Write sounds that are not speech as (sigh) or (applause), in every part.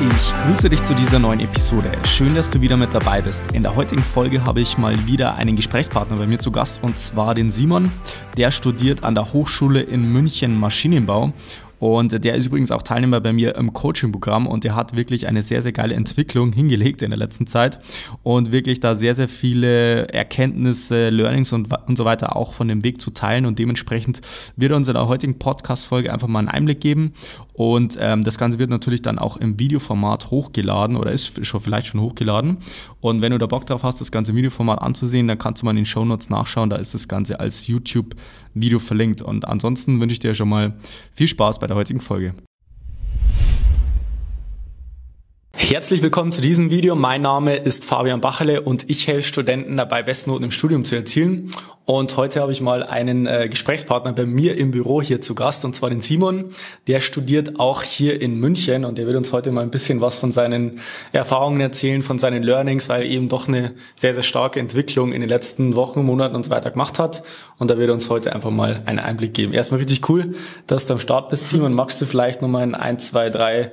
Ich grüße dich zu dieser neuen Episode. Schön, dass du wieder mit dabei bist. In der heutigen Folge habe ich mal wieder einen Gesprächspartner bei mir zu Gast und zwar den Simon. Der studiert an der Hochschule in München Maschinenbau und der ist übrigens auch Teilnehmer bei mir im Coaching-Programm und der hat wirklich eine sehr, sehr geile Entwicklung hingelegt in der letzten Zeit und wirklich da sehr, sehr viele Erkenntnisse, Learnings und, und so weiter auch von dem Weg zu teilen und dementsprechend wird er uns in der heutigen Podcast-Folge einfach mal einen Einblick geben und ähm, das Ganze wird natürlich dann auch im Videoformat hochgeladen oder ist schon vielleicht schon hochgeladen und wenn du da Bock drauf hast, das ganze Videoformat anzusehen, dann kannst du mal in den Show Notes nachschauen, da ist das Ganze als YouTube-Video verlinkt und ansonsten wünsche ich dir schon mal viel Spaß bei der heutigen Folge. Herzlich willkommen zu diesem Video. Mein Name ist Fabian Bacherle und ich helfe Studenten dabei, Bestnoten im Studium zu erzielen. Und heute habe ich mal einen äh, Gesprächspartner bei mir im Büro hier zu Gast, und zwar den Simon. Der studiert auch hier in München und der wird uns heute mal ein bisschen was von seinen Erfahrungen erzählen, von seinen Learnings, weil er eben doch eine sehr, sehr starke Entwicklung in den letzten Wochen, Monaten und so weiter gemacht hat. Und da wird er uns heute einfach mal einen Einblick geben. Erstmal richtig cool, dass du am Start bist, Simon. Magst du vielleicht nochmal in ein, zwei, drei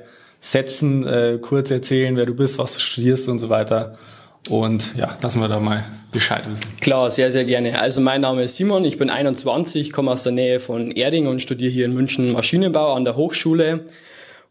Sätzen äh, kurz erzählen, wer du bist, was du studierst und so weiter. Und ja, lassen wir da mal Bescheid wissen. Klar, sehr, sehr gerne. Also mein Name ist Simon, ich bin 21, komme aus der Nähe von Erding und studiere hier in München Maschinenbau an der Hochschule.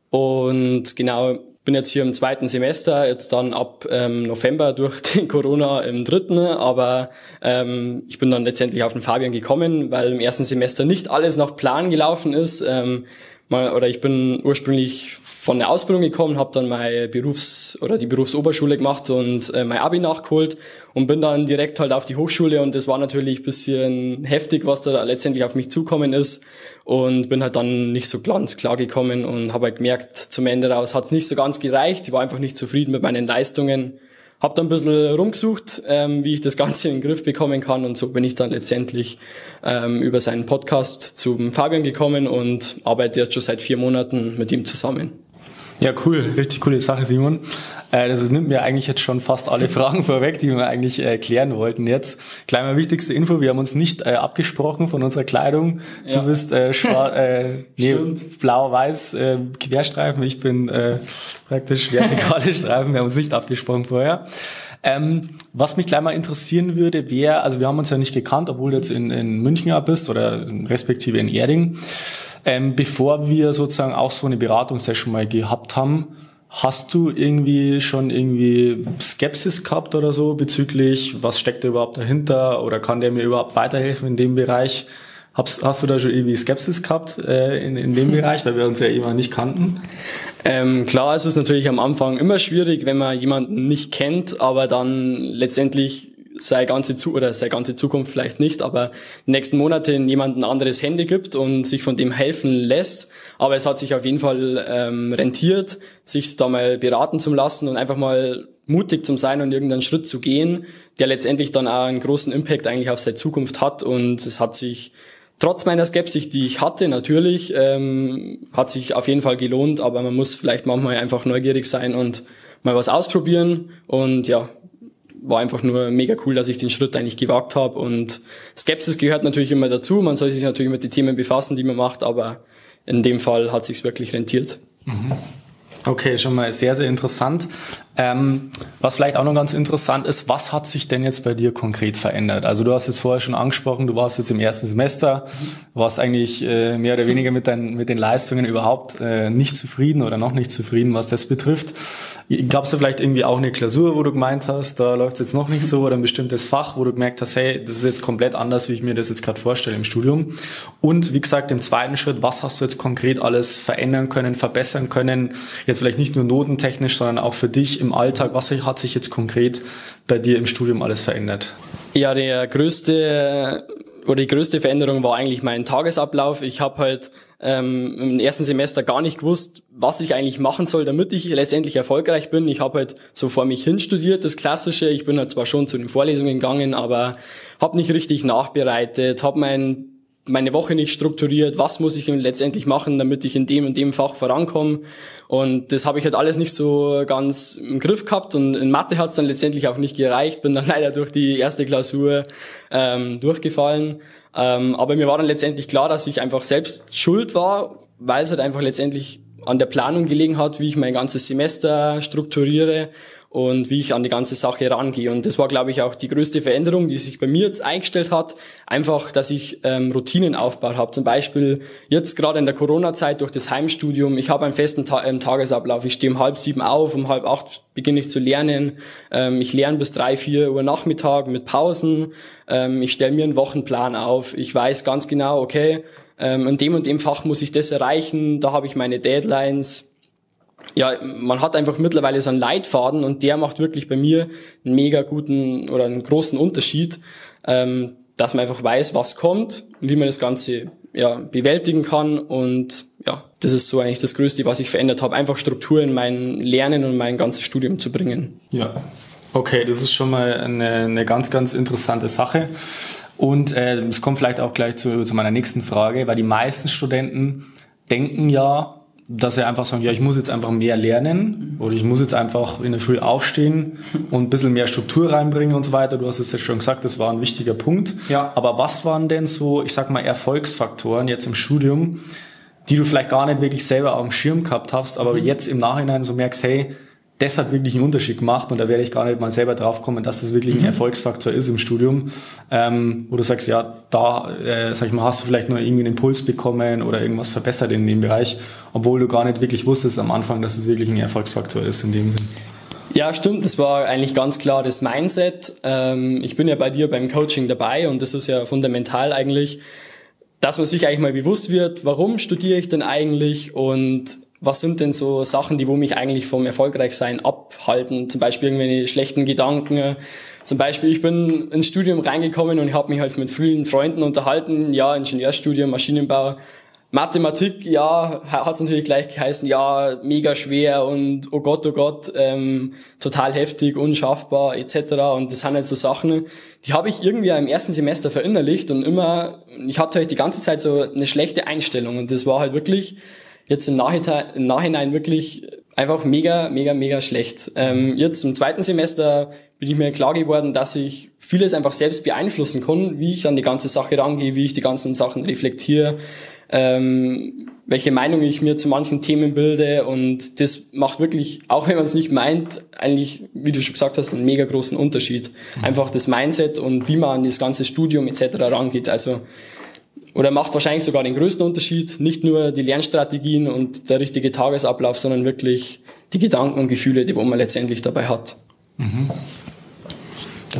Und genau, bin jetzt hier im zweiten Semester, jetzt dann ab ähm, November durch die (laughs) Corona im dritten, aber ähm, ich bin dann letztendlich auf den Fabian gekommen, weil im ersten Semester nicht alles nach Plan gelaufen ist. Ähm, mal, oder ich bin ursprünglich von der Ausbildung gekommen, habe dann meine Berufs- oder die Berufsoberschule gemacht und äh, mein Abi nachgeholt und bin dann direkt halt auf die Hochschule und das war natürlich bisschen heftig, was da letztendlich auf mich zukommen ist und bin halt dann nicht so ganz klar gekommen und habe halt gemerkt, zum Ende raus hat es nicht so ganz gereicht, ich war einfach nicht zufrieden mit meinen Leistungen habe dann ein bisschen rumgesucht, ähm, wie ich das Ganze in den Griff bekommen kann und so bin ich dann letztendlich ähm, über seinen Podcast zum Fabian gekommen und arbeite jetzt schon seit vier Monaten mit ihm zusammen. Ja, cool, richtig coole Sache, Simon. Äh, das nimmt mir eigentlich jetzt schon fast alle (laughs) Fragen vorweg, die wir eigentlich äh, klären wollten. Jetzt mal wichtigste Info, wir haben uns nicht äh, abgesprochen von unserer Kleidung. Ja. Du bist äh, (laughs) äh, nee, blau-weiß äh, Querstreifen, ich bin äh, praktisch vertikale (laughs) Streifen, wir haben uns nicht abgesprochen vorher. Ähm, was mich gleich mal interessieren würde, wäre, also wir haben uns ja nicht gekannt, obwohl du jetzt in, in München ja bist oder respektive in Erding. Ähm, bevor wir sozusagen auch so eine Beratungssession mal gehabt haben, hast du irgendwie schon irgendwie Skepsis gehabt oder so bezüglich, was steckt da überhaupt dahinter oder kann der mir überhaupt weiterhelfen in dem Bereich? Hast, hast du da schon irgendwie Skepsis gehabt äh, in, in dem Bereich, weil wir uns ja immer nicht kannten? Ähm, klar, es ist natürlich am Anfang immer schwierig, wenn man jemanden nicht kennt, aber dann letztendlich seine ganze Zu oder seine ganze Zukunft vielleicht nicht, aber die nächsten Monate in jemand ein anderes Handy gibt und sich von dem helfen lässt. Aber es hat sich auf jeden Fall ähm, rentiert, sich da mal beraten zu lassen und einfach mal mutig zu sein und irgendeinen Schritt zu gehen, der letztendlich dann auch einen großen Impact eigentlich auf seine Zukunft hat. Und es hat sich trotz meiner Skepsis, die ich hatte, natürlich, ähm, hat sich auf jeden Fall gelohnt, aber man muss vielleicht manchmal einfach neugierig sein und mal was ausprobieren. Und ja, war einfach nur mega cool, dass ich den Schritt eigentlich gewagt habe. Und Skepsis gehört natürlich immer dazu. Man soll sich natürlich mit den Themen befassen, die man macht, aber in dem Fall hat sich's wirklich rentiert. Mhm. Okay, schon mal sehr, sehr interessant. Ähm, was vielleicht auch noch ganz interessant ist, was hat sich denn jetzt bei dir konkret verändert? Also du hast jetzt vorher schon angesprochen, du warst jetzt im ersten Semester, warst eigentlich äh, mehr oder weniger mit, deinen, mit den Leistungen überhaupt äh, nicht zufrieden oder noch nicht zufrieden, was das betrifft. Gab es da vielleicht irgendwie auch eine Klausur, wo du gemeint hast, da läuft es jetzt noch nicht so oder ein bestimmtes Fach, wo du gemerkt hast, hey, das ist jetzt komplett anders, wie ich mir das jetzt gerade vorstelle im Studium. Und wie gesagt, im zweiten Schritt, was hast du jetzt konkret alles verändern können, verbessern können? Jetzt vielleicht nicht nur notentechnisch, sondern auch für dich im Alltag? Was hat sich jetzt konkret bei dir im Studium alles verändert? Ja, der größte oder die größte Veränderung war eigentlich mein Tagesablauf. Ich habe halt ähm, im ersten Semester gar nicht gewusst, was ich eigentlich machen soll, damit ich letztendlich erfolgreich bin. Ich habe halt so vor mich hin studiert, das Klassische. Ich bin halt zwar schon zu den Vorlesungen gegangen, aber habe nicht richtig nachbereitet, habe mein meine Woche nicht strukturiert, was muss ich letztendlich machen, damit ich in dem und dem Fach vorankomme. Und das habe ich halt alles nicht so ganz im Griff gehabt und in Mathe hat es dann letztendlich auch nicht gereicht, bin dann (laughs) leider durch die erste Klausur ähm, durchgefallen. Ähm, aber mir war dann letztendlich klar, dass ich einfach selbst schuld war, weil es halt einfach letztendlich an der Planung gelegen hat, wie ich mein ganzes Semester strukturiere und wie ich an die ganze Sache rangehe. Und das war, glaube ich, auch die größte Veränderung, die sich bei mir jetzt eingestellt hat. Einfach, dass ich ähm, Routinen aufgebaut habe. Zum Beispiel jetzt gerade in der Corona-Zeit durch das Heimstudium. Ich habe einen festen Ta ähm, Tagesablauf. Ich stehe um halb sieben auf, um halb acht beginne ich zu lernen. Ähm, ich lerne bis drei, vier Uhr Nachmittag mit Pausen. Ähm, ich stelle mir einen Wochenplan auf. Ich weiß ganz genau, okay, ähm, in dem und dem Fach muss ich das erreichen. Da habe ich meine Deadlines ja, man hat einfach mittlerweile so einen Leitfaden und der macht wirklich bei mir einen mega guten oder einen großen Unterschied, ähm, dass man einfach weiß, was kommt wie man das Ganze ja, bewältigen kann und ja, das ist so eigentlich das Größte, was ich verändert habe, einfach Struktur in mein Lernen und mein ganzes Studium zu bringen. Ja, okay, das ist schon mal eine, eine ganz, ganz interessante Sache. Und äh, es kommt vielleicht auch gleich zu, zu meiner nächsten Frage, weil die meisten Studenten denken ja, dass sie einfach sagen, ja, ich muss jetzt einfach mehr lernen oder ich muss jetzt einfach in der Früh aufstehen (laughs) und ein bisschen mehr Struktur reinbringen und so weiter. Du hast es jetzt schon gesagt, das war ein wichtiger Punkt. Ja. Aber was waren denn so, ich sag mal, Erfolgsfaktoren jetzt im Studium, die du vielleicht gar nicht wirklich selber auf dem Schirm gehabt hast, aber mhm. jetzt im Nachhinein so merkst, hey, das hat wirklich einen Unterschied gemacht und da werde ich gar nicht mal selber drauf kommen, dass das wirklich ein mhm. Erfolgsfaktor ist im Studium, ähm, wo du sagst, ja, da, äh, sag ich mal, hast du vielleicht nur irgendwie einen Impuls bekommen oder irgendwas verbessert in dem Bereich, obwohl du gar nicht wirklich wusstest am Anfang, dass es wirklich ein Erfolgsfaktor ist in dem Sinn. Ja, stimmt. Das war eigentlich ganz klar das Mindset. Ähm, ich bin ja bei dir beim Coaching dabei und das ist ja fundamental eigentlich, dass man sich eigentlich mal bewusst wird, warum studiere ich denn eigentlich und was sind denn so Sachen, die wo mich eigentlich vom Erfolgreichsein abhalten? Zum Beispiel irgendwelche schlechten Gedanken. Zum Beispiel, ich bin ins Studium reingekommen und ich habe mich halt mit vielen Freunden unterhalten. Ja, Ingenieurstudium, Maschinenbau. Mathematik, ja, hat es natürlich gleich geheißen, ja, mega schwer und oh Gott, oh Gott, ähm, total heftig, unschaffbar etc. Und das sind halt so Sachen, die habe ich irgendwie im ersten Semester verinnerlicht und immer, ich hatte halt die ganze Zeit so eine schlechte Einstellung und das war halt wirklich jetzt im Nachhinein, im Nachhinein wirklich einfach mega, mega, mega schlecht. Ähm, jetzt im zweiten Semester bin ich mir klar geworden, dass ich vieles einfach selbst beeinflussen kann, wie ich an die ganze Sache rangehe, wie ich die ganzen Sachen reflektiere, ähm, welche Meinung ich mir zu manchen Themen bilde und das macht wirklich, auch wenn man es nicht meint, eigentlich, wie du schon gesagt hast, einen mega großen Unterschied. Mhm. Einfach das Mindset und wie man an das ganze Studium etc. rangeht. Also oder macht wahrscheinlich sogar den größten Unterschied. Nicht nur die Lernstrategien und der richtige Tagesablauf, sondern wirklich die Gedanken und Gefühle, die man letztendlich dabei hat. Mhm.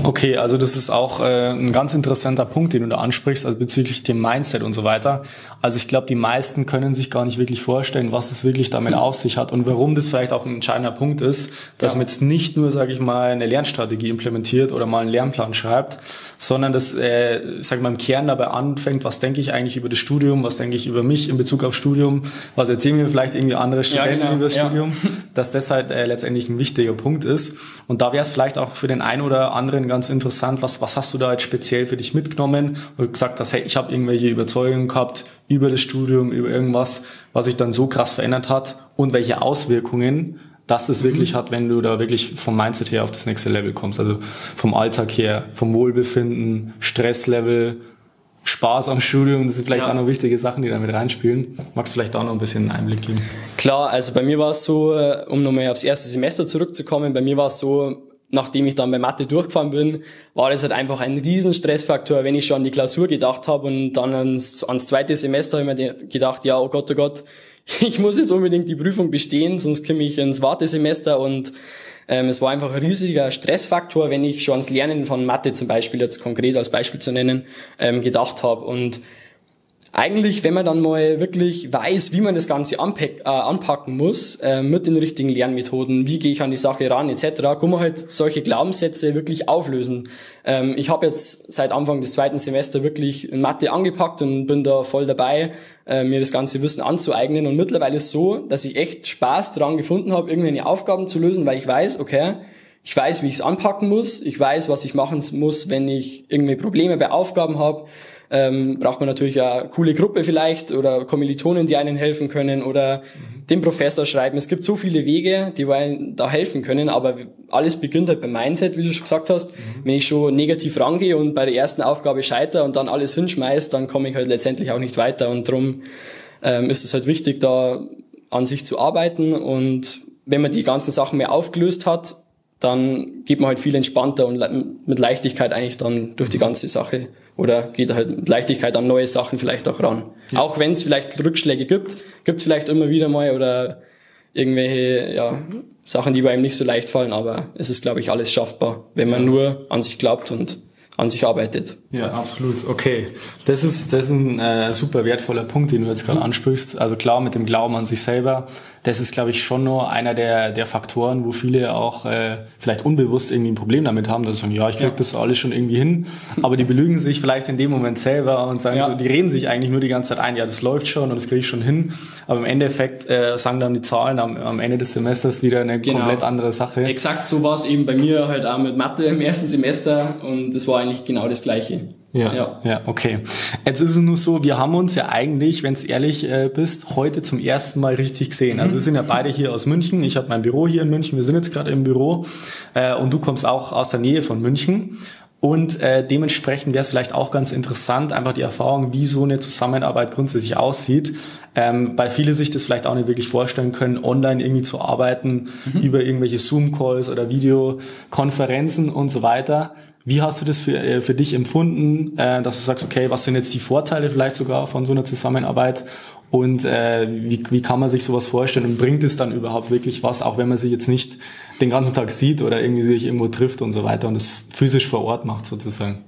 Okay, also das ist auch äh, ein ganz interessanter Punkt, den du da ansprichst, also bezüglich dem Mindset und so weiter. Also ich glaube, die meisten können sich gar nicht wirklich vorstellen, was es wirklich damit mhm. auf sich hat und warum das vielleicht auch ein entscheidender Punkt ist, dass ja. man jetzt nicht nur, sage ich mal, eine Lernstrategie implementiert oder mal einen Lernplan schreibt, sondern das, äh, sag ich mal, im Kern dabei anfängt, was denke ich eigentlich über das Studium, was denke ich über mich in Bezug auf Studium, was erzählen mir vielleicht irgendwie andere Studenten ja, genau. über das ja. Studium, dass das halt äh, letztendlich ein wichtiger Punkt ist. Und da wäre es vielleicht auch für den einen oder anderen ganz interessant, was, was hast du da jetzt speziell für dich mitgenommen, du gesagt hast, hey, ich habe irgendwelche Überzeugungen gehabt über das Studium, über irgendwas, was sich dann so krass verändert hat und welche Auswirkungen dass es wirklich mhm. hat, wenn du da wirklich vom Mindset her auf das nächste Level kommst. Also vom Alltag her, vom Wohlbefinden, Stresslevel, Spaß am Studium, das sind vielleicht ja. auch noch wichtige Sachen, die da mit reinspielen. Magst du vielleicht da noch ein bisschen einen Einblick geben? Klar, also bei mir war es so, äh, um nochmal aufs erste Semester zurückzukommen, bei mir war es so, nachdem ich dann bei Mathe durchgefahren bin, war das halt einfach ein riesen Stressfaktor, wenn ich schon an die Klausur gedacht habe und dann ans, ans zweite Semester habe ich mir gedacht, ja, oh Gott, oh Gott, (laughs) ich muss jetzt unbedingt die Prüfung bestehen, sonst komme ich ins Wartesemester und ähm, es war einfach ein riesiger Stressfaktor, wenn ich schon ans Lernen von Mathe zum Beispiel, jetzt konkret als Beispiel zu nennen, ähm, gedacht habe. Und eigentlich, wenn man dann mal wirklich weiß, wie man das Ganze anpack, äh, anpacken muss, äh, mit den richtigen Lernmethoden, wie gehe ich an die Sache ran, etc., kann man halt solche Glaubenssätze wirklich auflösen. Ähm, ich habe jetzt seit Anfang des zweiten Semesters wirklich Mathe angepackt und bin da voll dabei, äh, mir das ganze Wissen anzueignen. Und mittlerweile ist so, dass ich echt Spaß daran gefunden habe, irgendwelche Aufgaben zu lösen, weil ich weiß, okay, ich weiß, wie ich es anpacken muss, ich weiß, was ich machen muss, wenn ich irgendwie Probleme bei Aufgaben habe ähm, braucht man natürlich eine coole Gruppe vielleicht oder Kommilitonen, die einen helfen können oder mhm. den Professor schreiben. Es gibt so viele Wege, die einem da helfen können, aber alles beginnt halt beim Mindset, wie du schon gesagt hast. Mhm. Wenn ich schon negativ rangehe und bei der ersten Aufgabe scheiter und dann alles hinschmeiß, dann komme ich halt letztendlich auch nicht weiter und darum ähm, ist es halt wichtig, da an sich zu arbeiten und wenn man die ganzen Sachen mehr aufgelöst hat, dann geht man halt viel entspannter und mit Leichtigkeit eigentlich dann durch die ganze Sache oder geht halt mit Leichtigkeit an neue Sachen vielleicht auch ran. Ja. Auch wenn es vielleicht Rückschläge gibt, gibt es vielleicht immer wieder mal oder irgendwelche ja, Sachen, die einem nicht so leicht fallen, aber es ist, glaube ich, alles schaffbar, wenn man nur an sich glaubt und an sich arbeitet. Ja, absolut. Okay. Das ist, das ist ein äh, super wertvoller Punkt, den du jetzt gerade mhm. ansprichst. Also klar, mit dem Glauben an sich selber, das ist, glaube ich, schon nur einer der, der Faktoren, wo viele auch äh, vielleicht unbewusst irgendwie ein Problem damit haben, dass sie sagen, ja, ich krieg ja. das alles schon irgendwie hin, aber die belügen sich vielleicht in dem Moment selber und sagen ja. so, die reden sich eigentlich nur die ganze Zeit ein, ja, das läuft schon und das kriege ich schon hin, aber im Endeffekt äh, sagen dann die Zahlen am, am Ende des Semesters wieder eine genau. komplett andere Sache. Exakt so war es eben bei mir halt auch mit Mathe im ersten Semester und das war eigentlich genau das Gleiche. Ja, ja, ja, okay. Jetzt ist es nur so, wir haben uns ja eigentlich, wenn es ehrlich äh, bist, heute zum ersten Mal richtig gesehen. Also wir sind ja beide hier aus München. Ich habe mein Büro hier in München. Wir sind jetzt gerade im Büro äh, und du kommst auch aus der Nähe von München. Und äh, dementsprechend wäre es vielleicht auch ganz interessant, einfach die Erfahrung, wie so eine Zusammenarbeit grundsätzlich aussieht, ähm, weil viele sich das vielleicht auch nicht wirklich vorstellen können, online irgendwie zu arbeiten, mhm. über irgendwelche Zoom-Calls oder Videokonferenzen und so weiter. Wie hast du das für, äh, für dich empfunden, äh, dass du sagst, okay, was sind jetzt die Vorteile vielleicht sogar von so einer Zusammenarbeit? Und äh, wie, wie kann man sich sowas vorstellen? Und bringt es dann überhaupt wirklich was, auch wenn man sich jetzt nicht den ganzen Tag sieht oder irgendwie sich irgendwo trifft und so weiter und es physisch vor Ort macht sozusagen?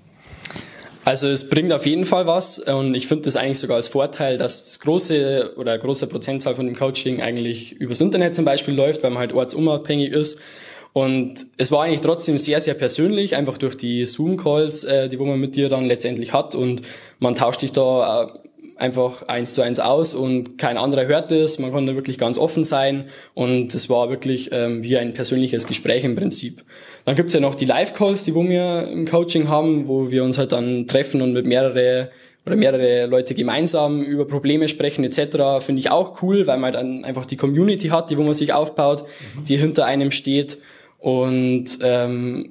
Also es bringt auf jeden Fall was und ich finde das eigentlich sogar als Vorteil, dass das große oder große Prozentzahl von dem Coaching eigentlich übers Internet zum Beispiel läuft, weil man halt ortsunabhängig ist und es war eigentlich trotzdem sehr, sehr persönlich, einfach durch die Zoom-Calls, äh, die wo man mit dir dann letztendlich hat. Und man tauscht sich da äh, einfach eins zu eins aus und kein anderer hört es. Man konnte wirklich ganz offen sein und es war wirklich ähm, wie ein persönliches Gespräch im Prinzip. Dann gibt's ja noch die Live-Calls, die wo wir im Coaching haben, wo wir uns halt dann treffen und mit mehrere oder mehrere Leute gemeinsam über Probleme sprechen etc. Finde ich auch cool, weil man dann einfach die Community hat, die wo man sich aufbaut, die hinter einem steht und ähm,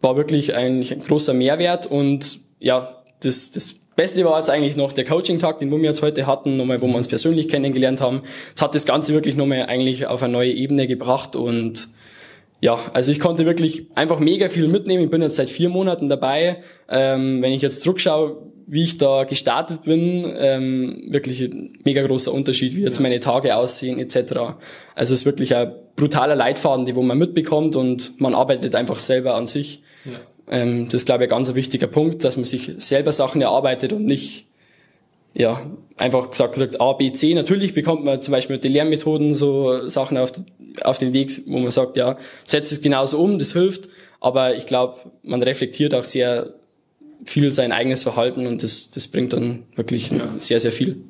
war wirklich ein, ein großer Mehrwert und ja, das, das Beste war jetzt eigentlich noch der Coaching-Tag, den wir jetzt heute hatten, nochmal, wo wir uns persönlich kennengelernt haben. Es hat das Ganze wirklich nochmal eigentlich auf eine neue Ebene gebracht und ja, also ich konnte wirklich einfach mega viel mitnehmen. Ich bin jetzt seit vier Monaten dabei. Ähm, wenn ich jetzt zurückschaue, wie ich da gestartet bin, ähm, wirklich ein mega großer Unterschied, wie jetzt meine Tage aussehen etc. Also es ist wirklich ein brutaler Leitfaden, die wo man mitbekommt und man arbeitet einfach selber an sich. Ja. Ähm, das ist, glaube ich, ein ganz wichtiger Punkt, dass man sich selber Sachen erarbeitet und nicht ja, einfach gesagt kriegt, A, B, C. Natürlich bekommt man zum Beispiel mit den Lernmethoden so Sachen auf, auf den Weg, wo man sagt, ja, setzt es genauso um, das hilft. Aber ich glaube, man reflektiert auch sehr viel sein eigenes Verhalten und das, das bringt dann wirklich ja. sehr, sehr viel.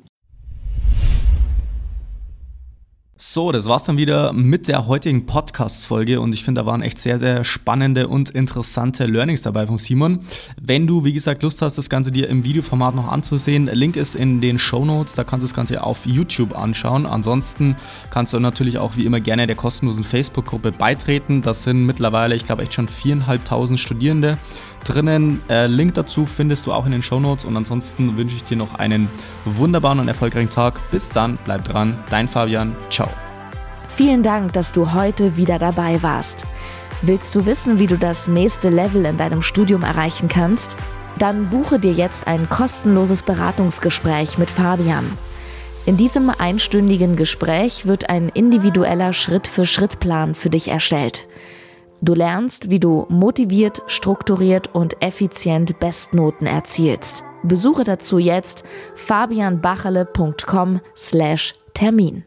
So, das war's dann wieder mit der heutigen Podcast-Folge und ich finde, da waren echt sehr, sehr spannende und interessante Learnings dabei von Simon. Wenn du, wie gesagt, Lust hast, das Ganze dir im Videoformat noch anzusehen, Link ist in den Show Notes, da kannst du das Ganze auf YouTube anschauen. Ansonsten kannst du natürlich auch wie immer gerne der kostenlosen Facebook-Gruppe beitreten. Das sind mittlerweile, ich glaube, echt schon viereinhalbtausend Studierende drinnen. Äh, Link dazu findest du auch in den Show Notes und ansonsten wünsche ich dir noch einen wunderbaren und erfolgreichen Tag. Bis dann, bleib dran, dein Fabian, ciao. Vielen Dank, dass du heute wieder dabei warst. Willst du wissen, wie du das nächste Level in deinem Studium erreichen kannst? Dann buche dir jetzt ein kostenloses Beratungsgespräch mit Fabian. In diesem einstündigen Gespräch wird ein individueller Schritt-für-Schritt-Plan für dich erstellt. Du lernst, wie du motiviert, strukturiert und effizient Bestnoten erzielst. Besuche dazu jetzt fabianbacherle.com/termin.